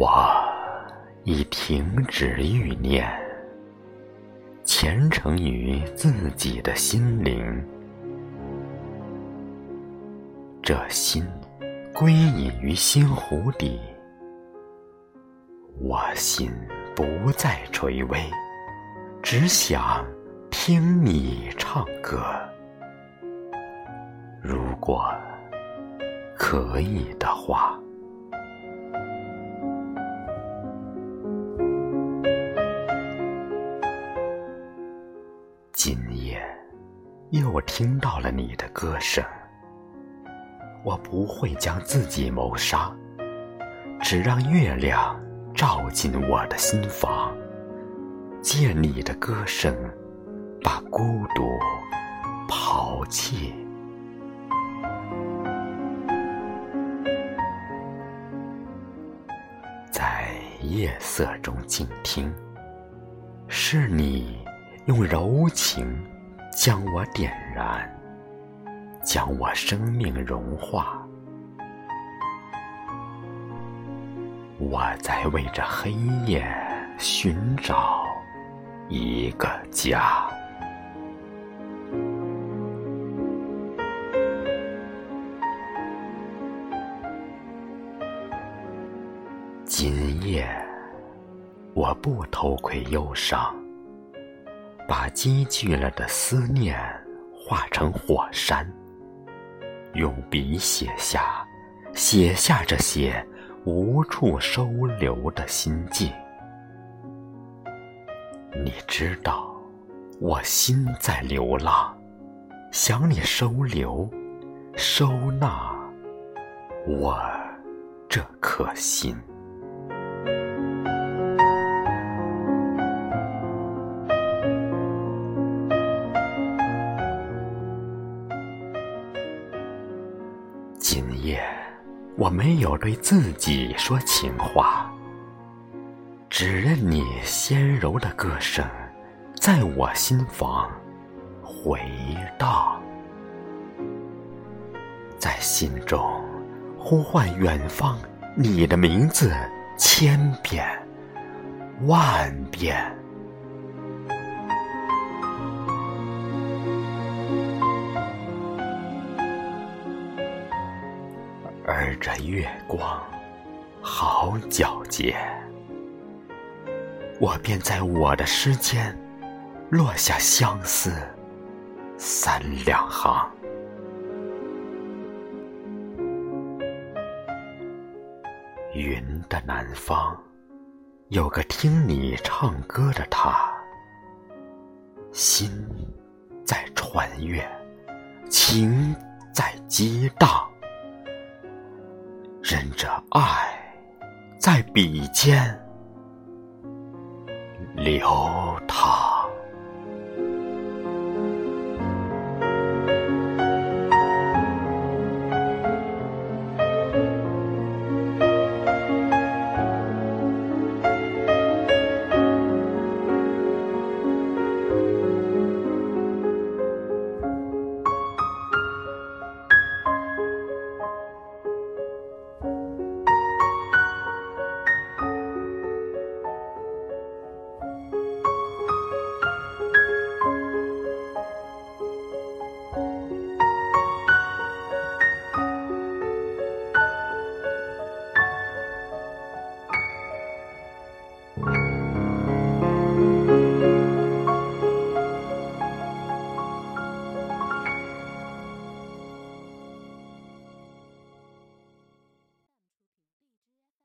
我已停止欲念，虔诚于自己的心灵。这心归隐于心湖底，我心不再垂危，只想听你唱歌。如果可以的话。今夜又听到了你的歌声，我不会将自己谋杀，只让月亮照进我的心房，借你的歌声把孤独抛弃，在夜色中静听，是你。用柔情将我点燃，将我生命融化。我在为这黑夜寻找一个家。今夜，我不偷窥忧伤。把积聚了的思念化成火山，用笔写下，写下这些无处收留的心境。你知道，我心在流浪，想你收留、收纳我这颗心。今夜，我没有对自己说情话，只任你纤柔的歌声在我心房回荡，在心中呼唤远方你的名字千遍万遍。而这月光好皎洁，我便在我的诗间落下相思三两行。云的南方有个听你唱歌的他，心在穿越，情在激荡。任着爱在笔尖流淌。